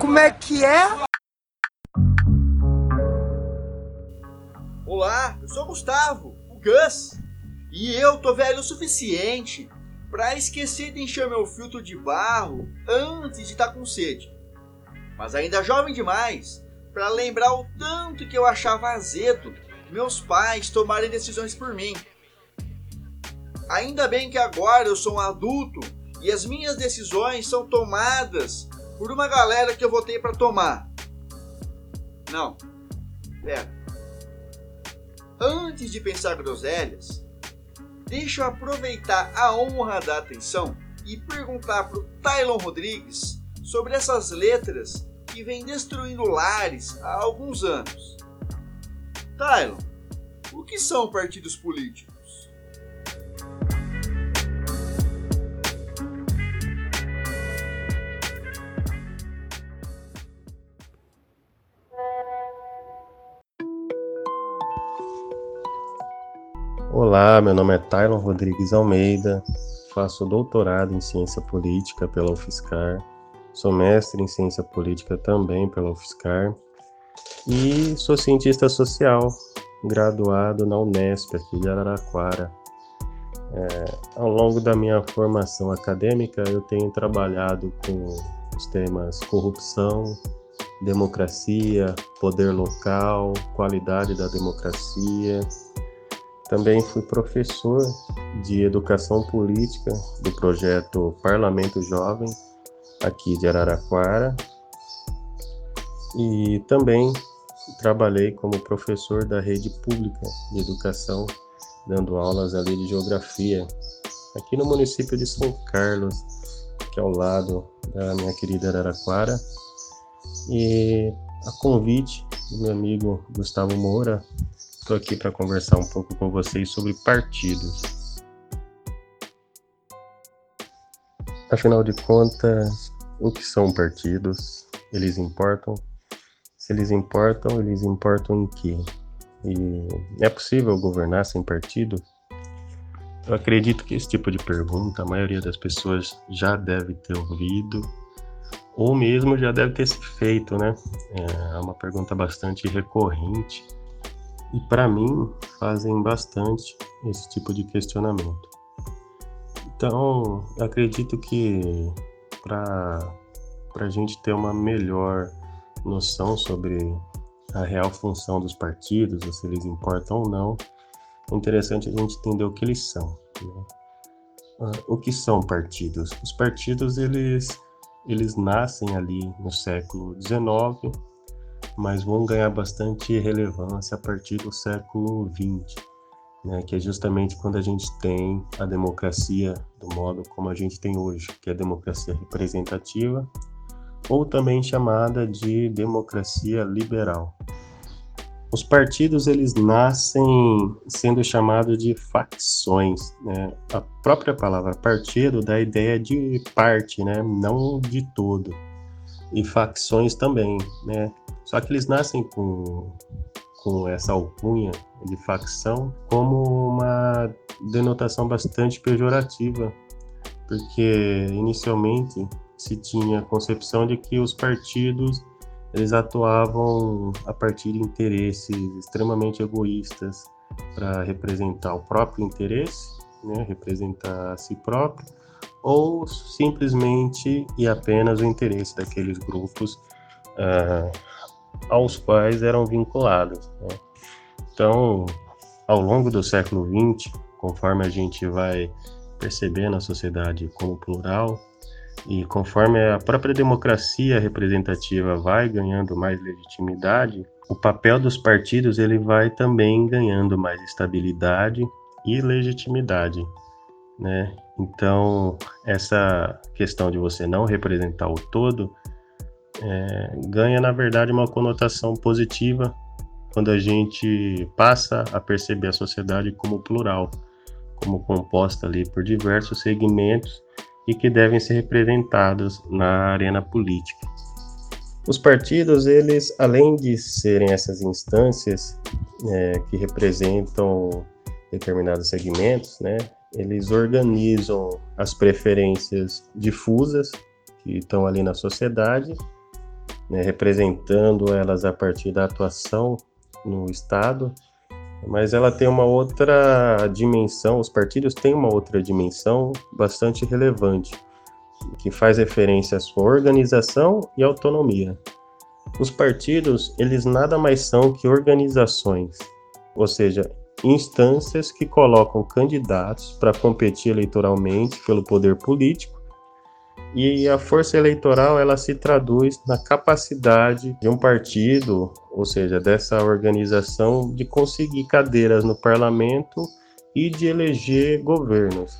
Como é que é? Olá, eu sou Gustavo, o Gus. E eu tô velho o suficiente para esquecer de encher meu filtro de barro antes de estar tá com sede. Mas ainda jovem demais para lembrar o tanto que eu achava azedo meus pais tomarem decisões por mim. Ainda bem que agora eu sou um adulto e as minhas decisões são tomadas por uma galera que eu votei para tomar. Não. Pera. Antes de pensar groselhas, deixa eu aproveitar a honra da atenção e perguntar pro Tylon Rodrigues sobre essas letras que vêm destruindo lares há alguns anos. Tylon, o que são partidos políticos? Olá, meu nome é Tylon Rodrigues Almeida, faço doutorado em Ciência Política pela UFSCar, sou mestre em Ciência Política também pela UFSCar e sou cientista social, graduado na Unesp aqui de Araraquara. É, ao longo da minha formação acadêmica, eu tenho trabalhado com os temas corrupção, democracia, poder local, qualidade da democracia, também fui professor de educação política do projeto Parlamento Jovem, aqui de Araraquara. E também trabalhei como professor da rede pública de educação, dando aulas ali de geografia, aqui no município de São Carlos, que é ao lado da minha querida Araraquara. E a convite do meu amigo Gustavo Moura, Estou aqui para conversar um pouco com vocês sobre partidos. Afinal de contas, o que são partidos? Eles importam? Se eles importam, eles importam em quê? E é possível governar sem partido? Eu acredito que esse tipo de pergunta a maioria das pessoas já deve ter ouvido ou mesmo já deve ter se feito, né? É uma pergunta bastante recorrente e para mim fazem bastante esse tipo de questionamento. Então, acredito que para a gente ter uma melhor noção sobre a real função dos partidos, se eles importam ou não, é interessante a gente entender o que eles são. Né? Ah, o que são partidos? Os partidos eles, eles nascem ali no século XIX mas vão ganhar bastante relevância a partir do século XX, né, que é justamente quando a gente tem a democracia do modo como a gente tem hoje, que é a democracia representativa, ou também chamada de democracia liberal. Os partidos eles nascem sendo chamados de facções, né? A própria palavra partido dá a ideia de parte, né? Não de todo. E facções também, né? Só que eles nascem com, com essa alcunha de facção como uma denotação bastante pejorativa, porque inicialmente se tinha a concepção de que os partidos eles atuavam a partir de interesses extremamente egoístas para representar o próprio interesse, né, representar a si próprio, ou simplesmente e apenas o interesse daqueles grupos uh, aos quais eram vinculados. Né? Então, ao longo do século XX, conforme a gente vai percebendo a sociedade como plural e conforme a própria democracia representativa vai ganhando mais legitimidade, o papel dos partidos ele vai também ganhando mais estabilidade e legitimidade, né? Então, essa questão de você não representar o todo é, ganha, na verdade, uma conotação positiva quando a gente passa a perceber a sociedade como plural, como composta ali por diversos segmentos e que devem ser representados na arena política. Os partidos, eles, além de serem essas instâncias é, que representam determinados segmentos, né, eles organizam as preferências difusas que estão ali na sociedade né, representando elas a partir da atuação no Estado, mas ela tem uma outra dimensão, os partidos têm uma outra dimensão bastante relevante, que faz referência à sua organização e autonomia. Os partidos, eles nada mais são que organizações, ou seja, instâncias que colocam candidatos para competir eleitoralmente pelo poder político e a força eleitoral ela se traduz na capacidade de um partido, ou seja, dessa organização, de conseguir cadeiras no parlamento e de eleger governos.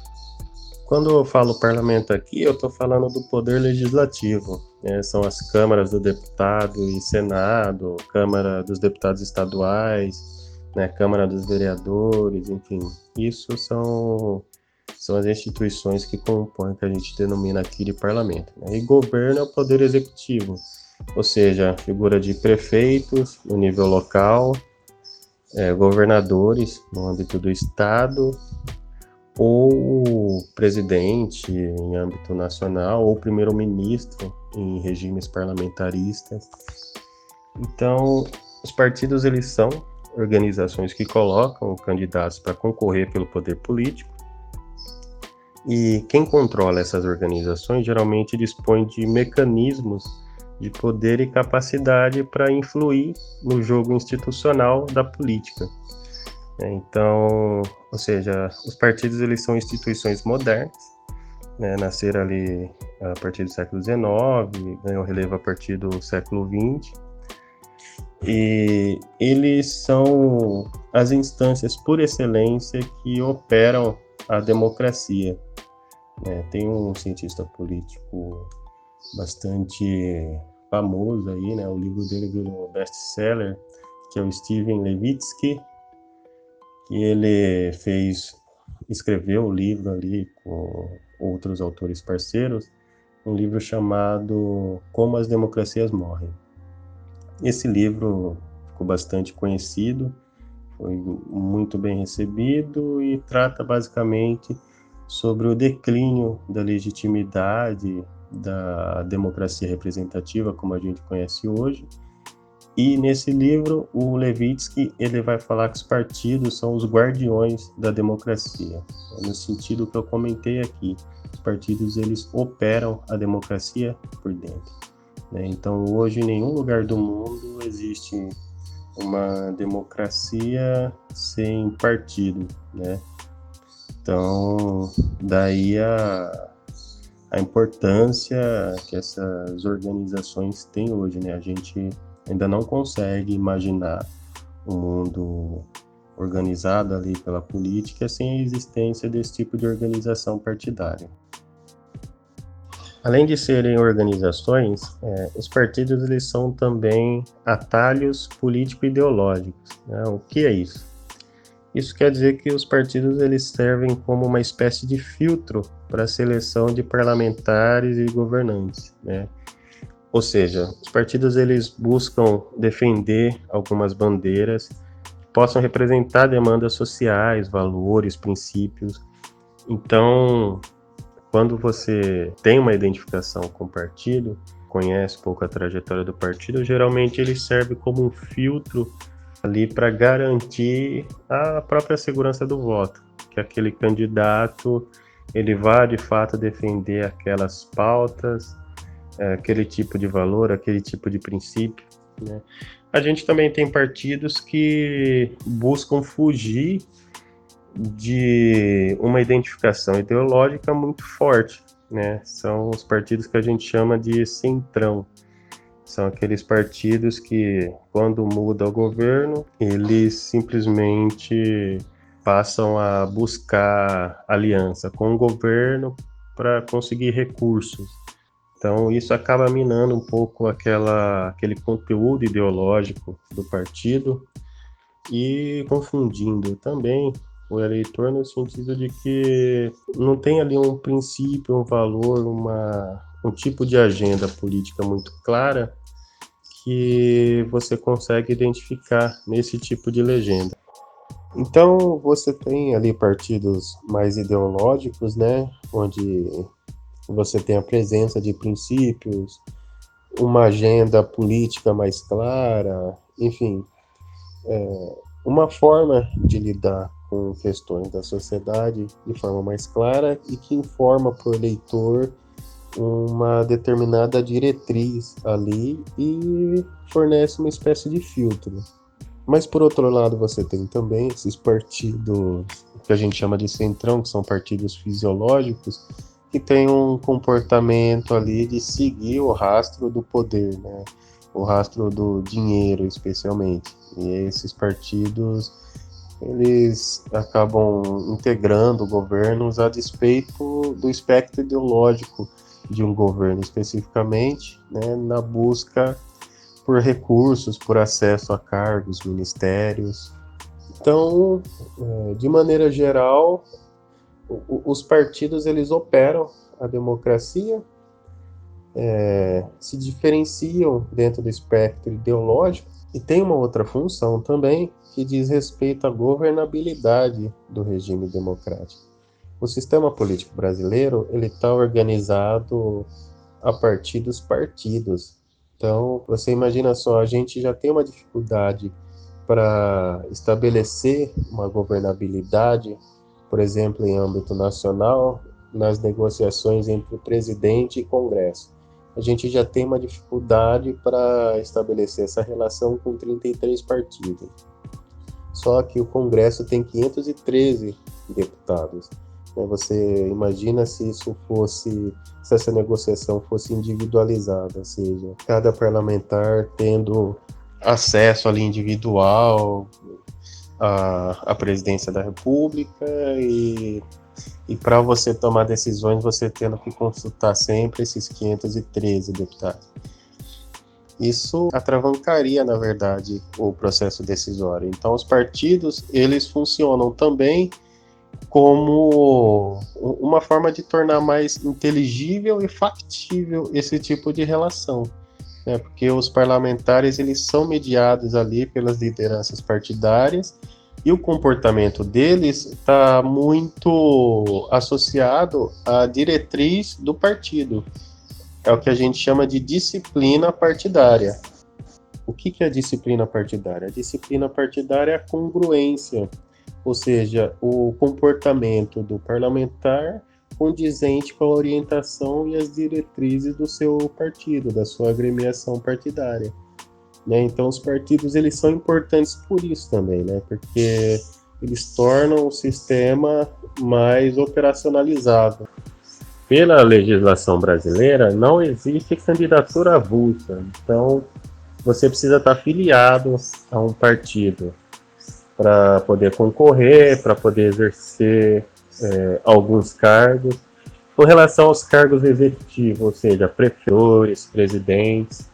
Quando eu falo parlamento aqui, eu estou falando do poder legislativo. Né? São as câmaras do deputado e senado, Câmara dos Deputados Estaduais, né? Câmara dos Vereadores, enfim. Isso são são as instituições que compõem o que a gente denomina aqui de parlamento. Né? E governo é o poder executivo, ou seja, a figura de prefeitos no nível local, é, governadores no âmbito do estado, ou presidente em âmbito nacional, ou primeiro-ministro em regimes parlamentaristas. Então, os partidos eles são organizações que colocam candidatos para concorrer pelo poder político e quem controla essas organizações geralmente dispõe de mecanismos de poder e capacidade para influir no jogo institucional da política. É, então, ou seja, os partidos eles são instituições modernas, né, nasceram ali a partir do século XIX, ganhou relevo a partir do século XX, e eles são as instâncias por excelência que operam a democracia. É, tem um cientista político bastante famoso aí, né? O livro dele virou best-seller, que é o Steven Levitsky, que ele fez, escreveu o livro ali com outros autores parceiros, um livro chamado Como as Democracias Morrem. Esse livro ficou bastante conhecido, foi muito bem recebido e trata basicamente sobre o declínio da legitimidade da democracia representativa como a gente conhece hoje. E nesse livro, o Levitsky ele vai falar que os partidos são os guardiões da democracia, no sentido que eu comentei aqui. Os partidos eles operam a democracia por dentro. Né? Então, hoje, em nenhum lugar do mundo existe uma democracia sem partido, né? Então, daí a, a importância que essas organizações têm hoje, né? A gente ainda não consegue imaginar um mundo organizado ali pela política sem a existência desse tipo de organização partidária. Além de serem organizações, é, os partidos eles são também atalhos político-ideológicos. Né? O que é isso? Isso quer dizer que os partidos eles servem como uma espécie de filtro para a seleção de parlamentares e governantes, né? Ou seja, os partidos eles buscam defender algumas bandeiras que possam representar demandas sociais, valores, princípios. Então, quando você tem uma identificação com o partido, conhece pouco a trajetória do partido, geralmente ele serve como um filtro ali para garantir a própria segurança do voto, que aquele candidato ele vá de fato defender aquelas pautas, é, aquele tipo de valor, aquele tipo de princípio. Né? A gente também tem partidos que buscam fugir de uma identificação ideológica muito forte, né? São os partidos que a gente chama de centrão. São aqueles partidos que, quando muda o governo, eles simplesmente passam a buscar aliança com o governo para conseguir recursos. Então, isso acaba minando um pouco aquela, aquele conteúdo ideológico do partido e confundindo também o eleitor no sentido de que não tem ali um princípio, um valor, uma, um tipo de agenda política muito clara que você consegue identificar nesse tipo de legenda. Então você tem ali partidos mais ideológicos, né, onde você tem a presença de princípios, uma agenda política mais clara, enfim, é, uma forma de lidar com questões da sociedade de forma mais clara e que informa para o eleitor uma determinada diretriz ali e fornece uma espécie de filtro. Mas por outro lado, você tem também esses partidos que a gente chama de centrão, que são partidos fisiológicos, que têm um comportamento ali de seguir o rastro do poder, né? o rastro do dinheiro, especialmente. E esses partidos eles acabam integrando governos a despeito do espectro ideológico de um governo especificamente, né, na busca por recursos, por acesso a cargos, ministérios. Então, é, de maneira geral, os partidos eles operam a democracia, é, se diferenciam dentro do espectro ideológico e tem uma outra função também que diz respeito à governabilidade do regime democrático. O sistema político brasileiro ele está organizado a partir dos partidos. Então, você imagina só, a gente já tem uma dificuldade para estabelecer uma governabilidade, por exemplo, em âmbito nacional, nas negociações entre o presidente e Congresso. A gente já tem uma dificuldade para estabelecer essa relação com 33 partidos. Só que o Congresso tem 513 deputados. Né? Você imagina se isso fosse, se essa negociação fosse individualizada, ou seja, cada parlamentar tendo acesso ali individual à, à presidência da República e, e para você tomar decisões você tendo que consultar sempre esses 513 deputados. Isso atravancaria, na verdade, o processo decisório. Então, os partidos eles funcionam também como uma forma de tornar mais inteligível e factível esse tipo de relação, né? porque os parlamentares eles são mediados ali pelas lideranças partidárias e o comportamento deles está muito associado à diretriz do partido. É o que a gente chama de disciplina partidária. O que, que é a disciplina partidária? A disciplina partidária é a congruência ou seja, o comportamento do parlamentar condizente com a orientação e as diretrizes do seu partido, da sua agremiação partidária. Né? Então, os partidos eles são importantes por isso também, né? porque eles tornam o sistema mais operacionalizado. Pela legislação brasileira, não existe candidatura avulsa, então você precisa estar afiliado a um partido para poder concorrer, para poder exercer é, alguns cargos. Com relação aos cargos executivos, ou seja, prefeitores, presidentes,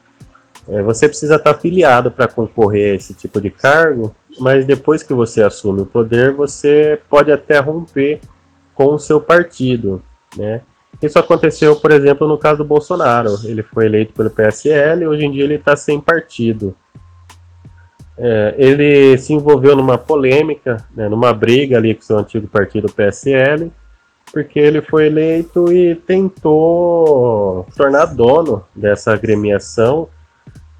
é, você precisa estar afiliado para concorrer a esse tipo de cargo, mas depois que você assume o poder, você pode até romper com o seu partido, né? Isso aconteceu, por exemplo, no caso do Bolsonaro. Ele foi eleito pelo PSL e hoje em dia ele está sem partido. É, ele se envolveu numa polêmica, né, numa briga ali com seu antigo partido PSL, porque ele foi eleito e tentou se tornar dono dessa agremiação,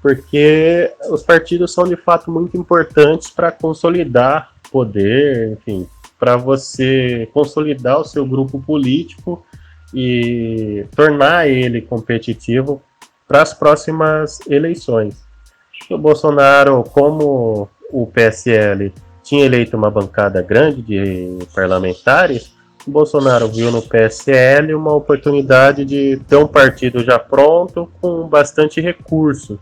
porque os partidos são de fato muito importantes para consolidar poder, enfim, para você consolidar o seu grupo político e tornar ele competitivo para as próximas eleições o Bolsonaro, como o PSL tinha eleito uma bancada grande de parlamentares, o Bolsonaro viu no PSL uma oportunidade de ter um partido já pronto com bastante recurso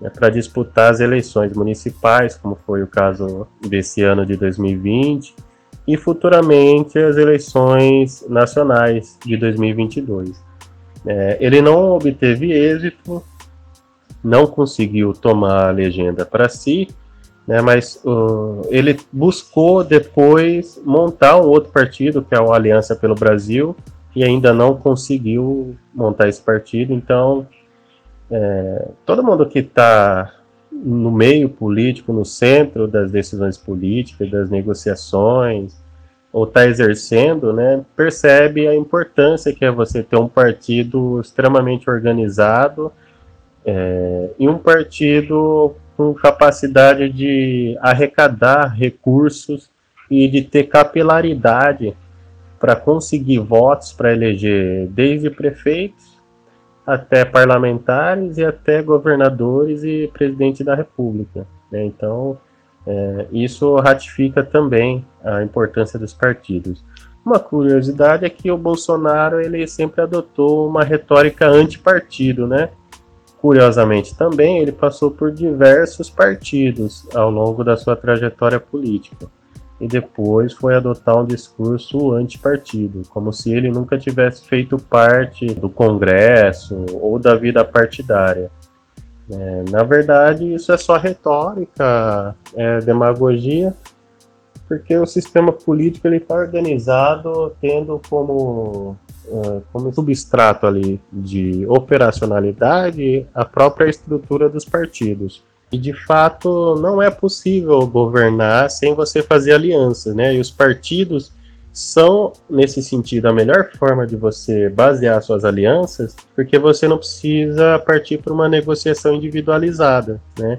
né, para disputar as eleições municipais, como foi o caso desse ano de 2020, e futuramente as eleições nacionais de 2022. É, ele não obteve êxito, não conseguiu tomar a legenda para si, né, mas uh, ele buscou depois montar um outro partido, que é o Aliança pelo Brasil, e ainda não conseguiu montar esse partido. Então, é, todo mundo que está no meio político, no centro das decisões políticas, das negociações, ou está exercendo, né, percebe a importância que é você ter um partido extremamente organizado É, e um partido com capacidade de arrecadar recursos e de ter capilaridade para conseguir votos para eleger desde prefeitos até parlamentares e até governadores e presidente da República. Né? Então, é, isso ratifica também a importância dos partidos. Uma curiosidade é que o Bolsonaro ele sempre adotou uma retórica antipartido, né? Curiosamente também ele passou por diversos partidos ao longo da sua trajetória política e depois foi adotar um discurso antipartido, como se ele nunca tivesse feito parte do Congresso ou da vida partidária. É, na verdade, isso é só retórica, é demagogia, porque o sistema político está organizado tendo como, como substrato ali de operacionalidade a própria estrutura dos partidos. E de fato não é possível governar sem você fazer alianças, né? E os partidos são, nesse sentido, a melhor forma de você basear suas alianças, porque você não precisa partir para uma negociação individualizada, né?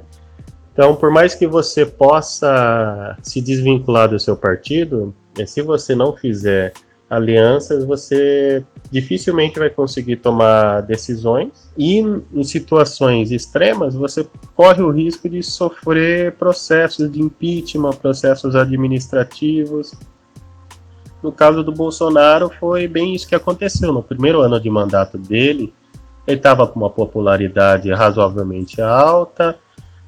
Então, por mais que você possa se desvincular do seu partido, eh, se você não fizer alianças, você dificilmente vai conseguir tomar decisões e em situações extremas você corre o risco de sofrer processos de impeachment, processos administrativos. No caso do Bolsonaro, foi bem isso que aconteceu. No primeiro ano de mandato dele, ele estava com uma popularidade razoavelmente alta,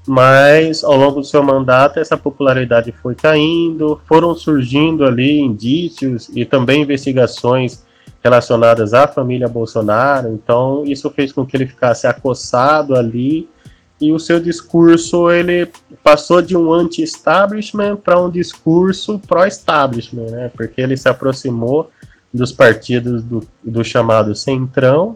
mas ao longo do seu mandato essa popularidade foi caindo, foram surgindo ali indícios e também investigações relacionadas à família Bolsonaro, então isso fez com que ele ficasse acossado ali e o seu discurso ele passou de um anti-establishment para um discurso pró-establishment, né? Porque ele se aproximou dos partidos do, do chamado centrão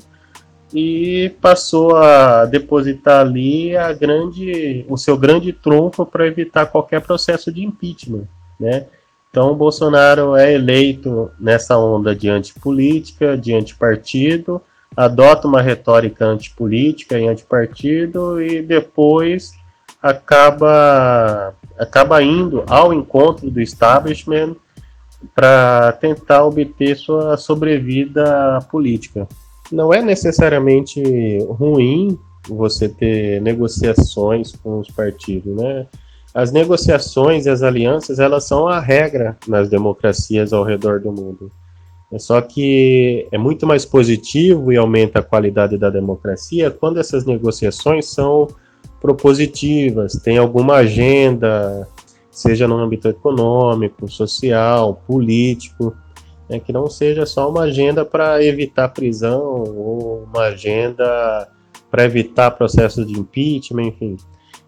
e passou a depositar ali a grande, o seu grande trunfo para evitar qualquer processo de impeachment, né? Então, Bolsonaro é eleito nessa onda de antipolítica, de antipartido, adota uma retórica antipolítica e antipartido e depois acaba, acaba indo ao encontro do establishment para tentar obter sua sobrevida política não é necessariamente ruim você ter negociações com os partidos, né? As negociações e as alianças, elas são a regra nas democracias ao redor do mundo. É só que é muito mais positivo e aumenta a qualidade da democracia quando essas negociações são propositivas, tem alguma agenda, seja no âmbito econômico, social, político, né, que não seja só uma agenda para evitar prisão ou uma agenda para evitar processos de impeachment, enfim.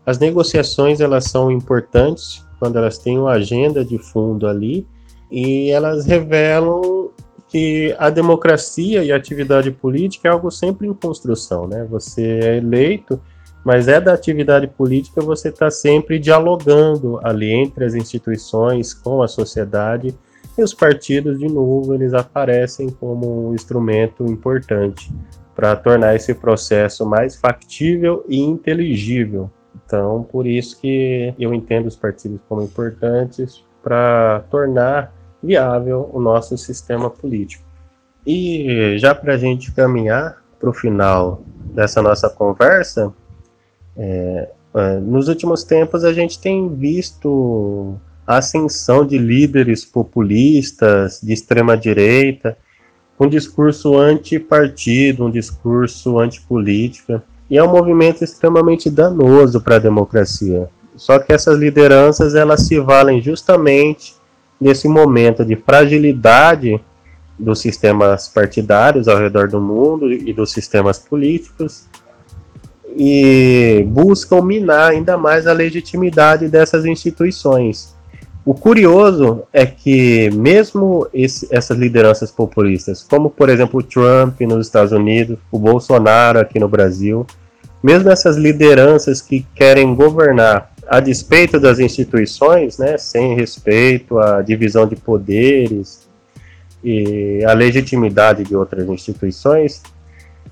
As negociações elas são importantes quando elas têm uma agenda de fundo ali e elas revelam que a democracia e a atividade política é algo sempre em construção, né? Você é eleito, mas é da atividade política você está sempre dialogando ali entre as instituições com a sociedade e os partidos, de novo, eles aparecem como um instrumento importante para tornar esse processo mais factível e inteligível. Então, por isso que eu entendo os partidos como importantes para tornar viável o nosso sistema político. E já para a gente caminhar para o final dessa nossa conversa, é, é, nos últimos tempos a gente tem visto a ascensão de líderes populistas de extrema direita, um discurso antipartido, um discurso antipolítica, e é um movimento extremamente danoso para a democracia. Só que essas lideranças elas se valem justamente nesse momento de fragilidade dos sistemas partidários ao redor do mundo e dos sistemas políticos e buscam minar ainda mais a legitimidade dessas instituições. O curioso é que, mesmo esse, essas lideranças populistas, como por exemplo o Trump nos Estados Unidos, o Bolsonaro aqui no Brasil, mesmo essas lideranças que querem governar a despeito das instituições, né, sem respeito à divisão de poderes e à legitimidade de outras instituições,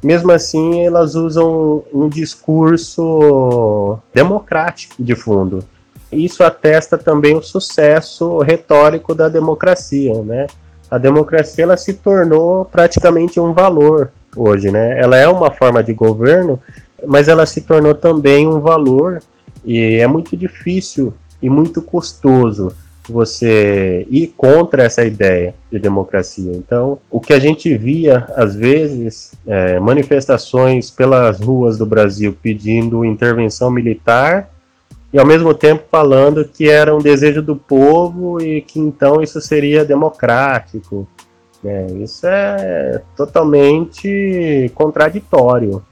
mesmo assim elas usam um discurso democrático de fundo. Isso atesta também o sucesso retórico da democracia, né? A democracia ela se tornou praticamente um valor hoje, né? Ela é uma forma de governo, mas ela se tornou também um valor e é muito difícil e muito custoso você ir contra essa ideia de democracia. Então, o que a gente via, às vezes, é, manifestações pelas ruas do Brasil pedindo intervenção militar e, ao mesmo tempo, falando que era um desejo do povo e que então isso seria democrático. É, isso é totalmente contraditório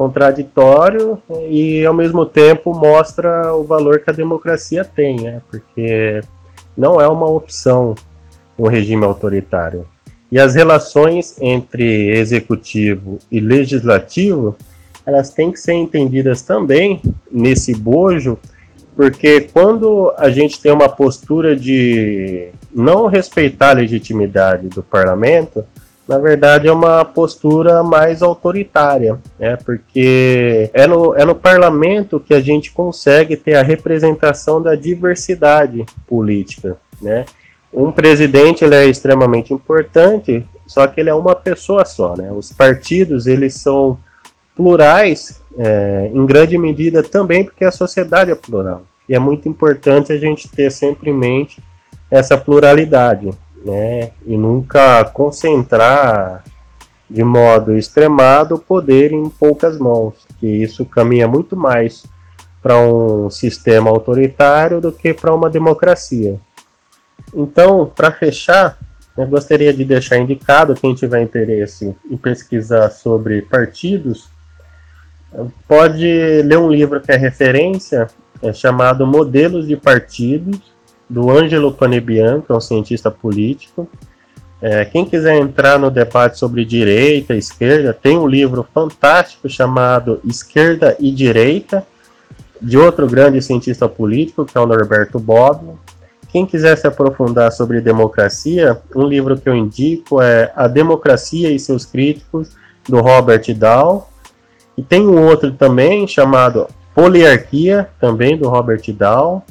contraditório e ao mesmo tempo mostra o valor que a democracia tem, né? Porque não é uma opção um regime autoritário. E as relações entre executivo e legislativo, elas têm que ser entendidas também nesse bojo, porque quando a gente tem uma postura de não respeitar a legitimidade do parlamento, na verdade, é uma postura mais autoritária, né? porque é no, é no parlamento que a gente consegue ter a representação da diversidade política. Né? Um presidente ele é extremamente importante, só que ele é uma pessoa só. Né? Os partidos eles são plurais, é, em grande medida também porque a sociedade é plural. E é muito importante a gente ter sempre em mente essa pluralidade né, e nunca concentrar de modo extremado o poder em poucas mãos, que isso caminha muito mais para um sistema autoritário do que para uma democracia. Então, para fechar, eu gostaria de deixar indicado quem tiver interesse em pesquisar sobre partidos, pode ler um livro que é referência, é chamado Modelos de Partidos, do Ângelo Panebian, que é um cientista político. É, quem quiser entrar no debate sobre direita e esquerda, tem um livro fantástico chamado Esquerda e Direita, de outro grande cientista político, que é o Norberto Bobbio. Quem quiser se aprofundar sobre democracia, um livro que eu indico é A Democracia e seus Críticos, do Robert Dahl. E tem um outro também chamado Poliarquia, também do Robert Dahl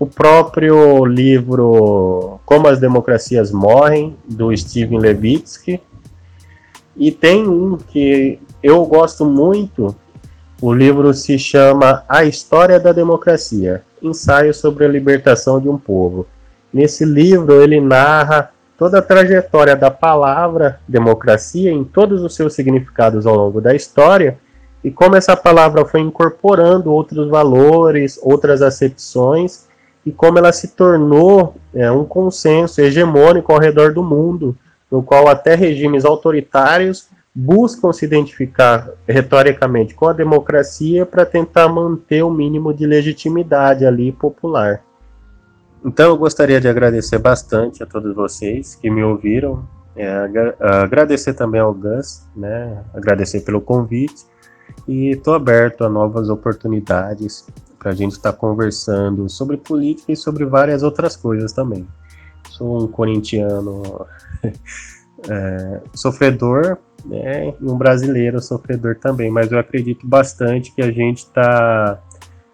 o próprio livro Como as Democracias Morrem, do Steven Levitsky. E tem um que eu gosto muito, o livro se chama A História da Democracia, ensaio sobre a libertação de um povo. Nesse livro ele narra toda a trajetória da palavra democracia em todos os seus significados ao longo da história e como essa palavra foi incorporando outros valores, outras acepções e como ela se tornou é, um consenso hegemônico ao redor do mundo, no qual até regimes autoritários buscam se identificar retoricamente com a democracia para tentar manter o mínimo de legitimidade ali popular. Então eu gostaria de agradecer bastante a todos vocês que me ouviram, é, agradecer também ao Gus, né, agradecer pelo convite e estou aberto a novas oportunidades para a gente estar tá conversando sobre política e sobre várias outras coisas também. Sou um corintiano é, sofredor, né, e um brasileiro sofredor também, mas eu acredito bastante que a gente está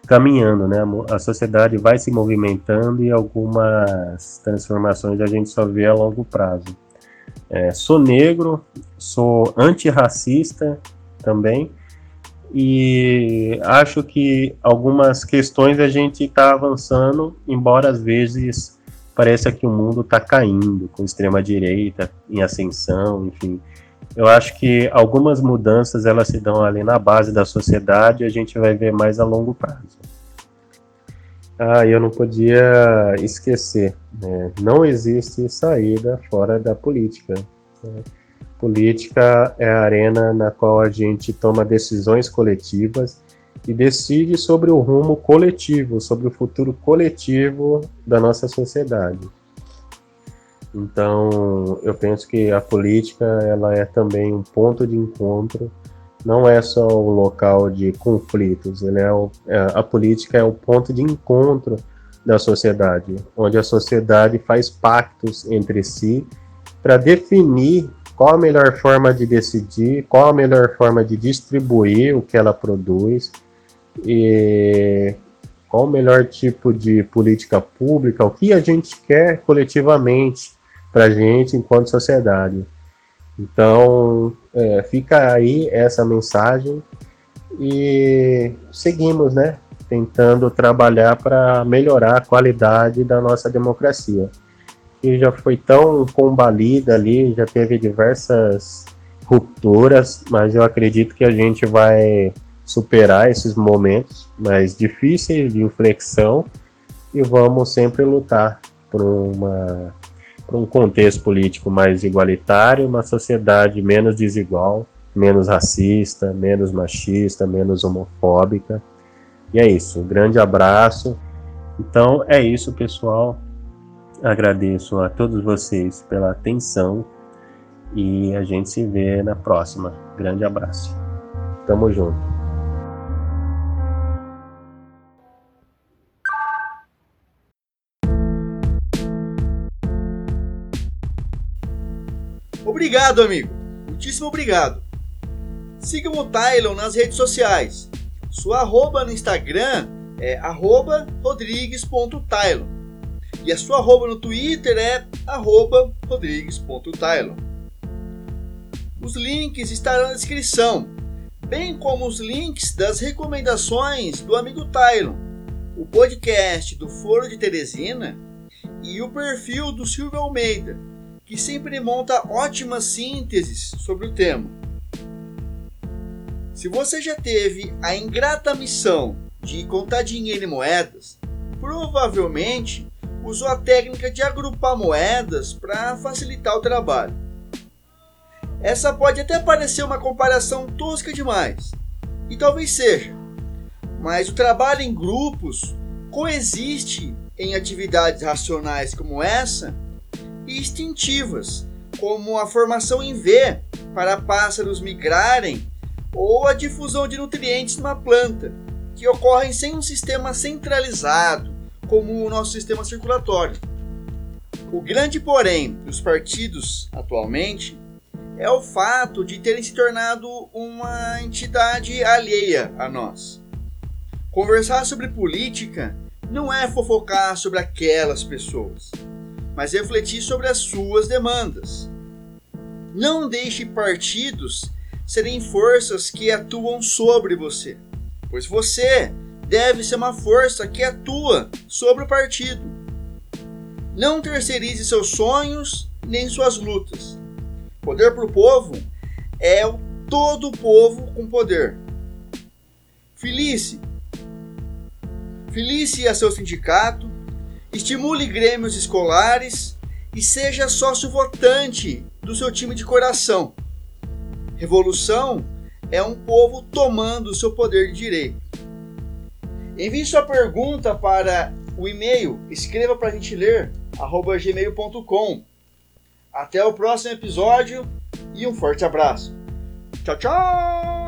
caminhando, né? A sociedade vai se movimentando e algumas transformações a gente só vê a longo prazo. É, sou negro, sou antirracista também, e acho que algumas questões a gente está avançando, embora às vezes pareça que o mundo está caindo, com extrema direita em ascensão, enfim. Eu acho que algumas mudanças elas se dão ali na base da sociedade e a gente vai ver mais a longo prazo. Ah, eu não podia esquecer, né? não existe saída fora da política. Né? Política é a arena na qual a gente toma decisões coletivas e decide sobre o rumo coletivo, sobre o futuro coletivo da nossa sociedade. Então, eu penso que a política ela é também um ponto de encontro, não é só um local de conflitos, ele é, o, é a política é o ponto de encontro da sociedade, onde a sociedade faz pactos entre si para definir qual a melhor forma de decidir, qual a melhor forma de distribuir o que ela produz e qual o melhor tipo de política pública, o que a gente quer coletivamente para a gente enquanto sociedade. Então, é, fica aí essa mensagem e seguimos, né? Tentando trabalhar para melhorar a qualidade da nossa democracia. Que já foi tão combalida ali, já teve diversas rupturas, mas eu acredito que a gente vai superar esses momentos mais difíceis de inflexão e vamos sempre lutar por uma por um contexto político mais igualitário, uma sociedade menos desigual, menos racista, menos machista, menos homofóbica. E é isso. Um grande abraço. Então é isso, pessoal. Agradeço a todos vocês pela atenção e a gente se vê na próxima. Grande abraço. Tamo junto. Obrigado, amigo. Muitíssimo obrigado. Siga o Tylon nas redes sociais. Sua arroba no Instagram é arroba rodrigues.tylon. E a sua arroba no Twitter é arroba rodrigues.tylon. Os links estarão na descrição, bem como os links das recomendações do amigo Tylon, o podcast do Foro de Teresina e o perfil do Silvio Almeida, que sempre monta ótimas sínteses sobre o tema. Se você já teve a ingrata missão de contar dinheiro em moedas, provavelmente usou a técnica de agrupar moedas para facilitar o trabalho. Essa pode até parecer uma comparação tosca demais, e talvez seja, mas o trabalho em grupos coexiste em atividades racionais como essa e instintivas, como a formação em V para pássaros migrarem ou a difusão de nutrientes numa planta, que ocorrem sem um sistema centralizado, como o nosso sistema circulatório. O grande porém dos partidos atualmente é o fato de terem se tornado uma entidade alheia a nós. Conversar sobre política não é fofocar sobre aquelas pessoas, mas refletir sobre as suas demandas. Não deixe partidos serem forças que atuam sobre você, pois você deve ser uma força que atua sobre o partido. Não terceirize seus sonhos nem suas lutas. Poder para o povo é o todo o povo com poder. Felice. Felice a seu sindicato, estimule grêmios escolares e seja sócio votante do seu time de coração. Revolução é um povo tomando seu poder de direito. Envie sua pergunta para o e-mail escreva para a gente ler gmail.com. Até o próximo episódio e um forte abraço. Tchau, tchau!